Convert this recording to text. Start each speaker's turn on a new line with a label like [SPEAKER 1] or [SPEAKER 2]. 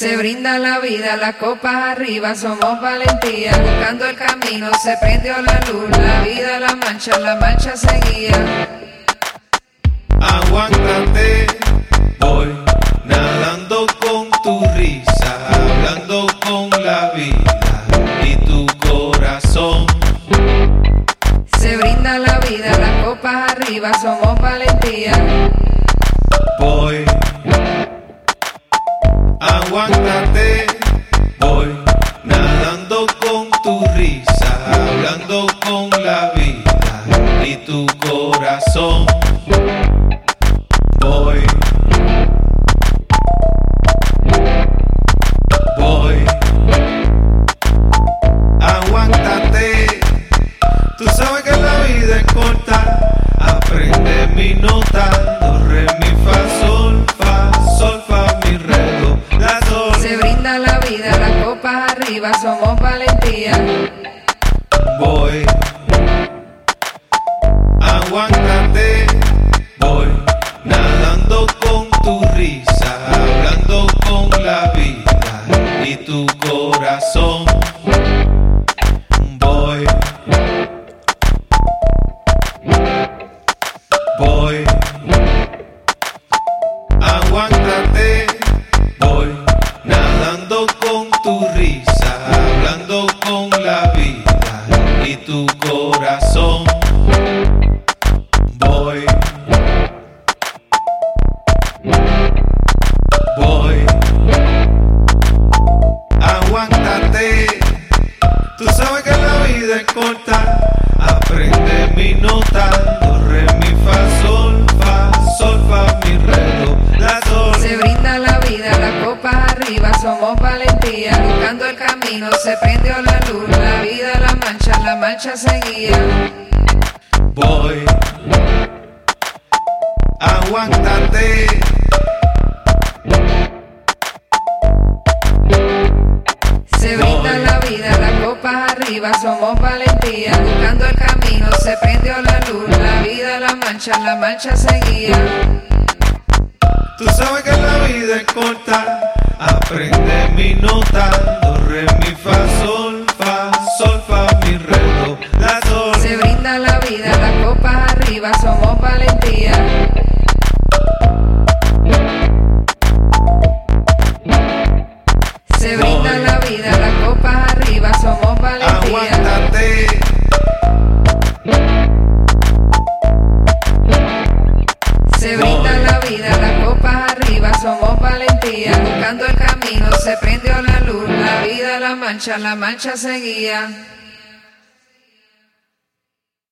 [SPEAKER 1] Se brinda la vida, las copas arriba, somos valentía. Buscando el camino, se prendió la luz, la vida, la mancha, la mancha seguía.
[SPEAKER 2] Aguántate, voy nadando con tu risa, hablando con la vida y tu corazón.
[SPEAKER 1] Se brinda la vida, las copas arriba, somos valentía.
[SPEAKER 2] Voy, aguántate, voy nadando con tu risa, hablando con y tu corazón. Voy, voy,
[SPEAKER 1] somos valentía. Buscando el camino, se prendió la luz, la vida, la mancha, la mancha seguía.
[SPEAKER 2] Voy, aguántate.
[SPEAKER 1] Se brinda la vida, las copas arriba, somos valentía. Buscando el camino, se prendió la luz, la vida, la mancha, la mancha seguía.
[SPEAKER 2] Tú sabes que la vida es corta. Aprende mi nota, do, re, mi, fa, sol, fa, sol, fa, mi, re, do, la, sol.
[SPEAKER 1] Se brinda la vida, las copas arriba, somos valentía. Se brinda la vida, las copas arriba, somos valentía.
[SPEAKER 2] Aguántate.
[SPEAKER 1] Se brinda la vida, las copas arriba, somos valentía. Buscando el se prendió la luz, la vida, la mancha, la mancha seguía.